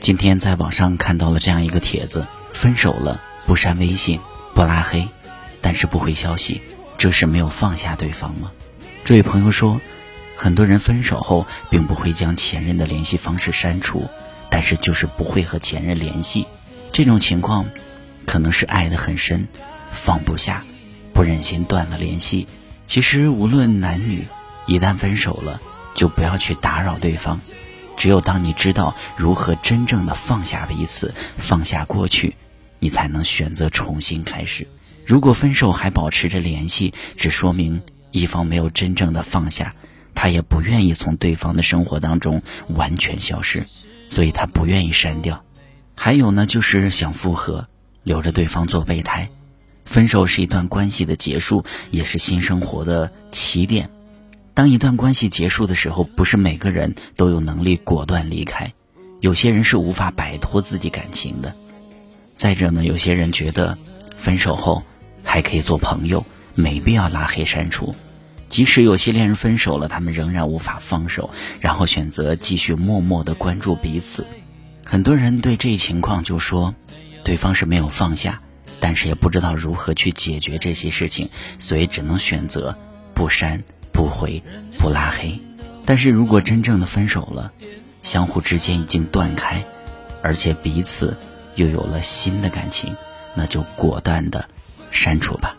今天在网上看到了这样一个帖子：分手了不删微信，不拉黑，但是不回消息，这是没有放下对方吗？这位朋友说，很多人分手后并不会将前任的联系方式删除，但是就是不会和前任联系。这种情况可能是爱得很深，放不下，不忍心断了联系。其实无论男女，一旦分手了，就不要去打扰对方。只有当你知道如何真正的放下彼此，放下过去，你才能选择重新开始。如果分手还保持着联系，只说明一方没有真正的放下，他也不愿意从对方的生活当中完全消失，所以他不愿意删掉。还有呢，就是想复合，留着对方做备胎。分手是一段关系的结束，也是新生活的起点。当一段关系结束的时候，不是每个人都有能力果断离开，有些人是无法摆脱自己感情的。再者呢，有些人觉得分手后还可以做朋友，没必要拉黑删除。即使有些恋人分手了，他们仍然无法放手，然后选择继续默默的关注彼此。很多人对这一情况就说，对方是没有放下，但是也不知道如何去解决这些事情，所以只能选择不删。不回，不拉黑，但是如果真正的分手了，相互之间已经断开，而且彼此又有了新的感情，那就果断的删除吧。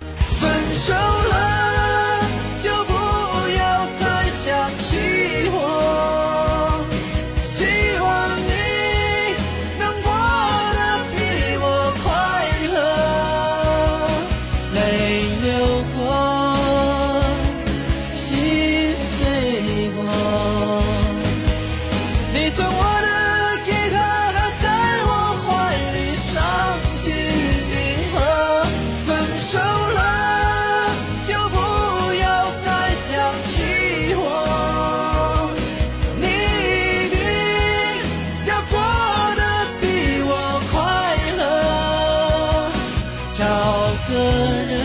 个人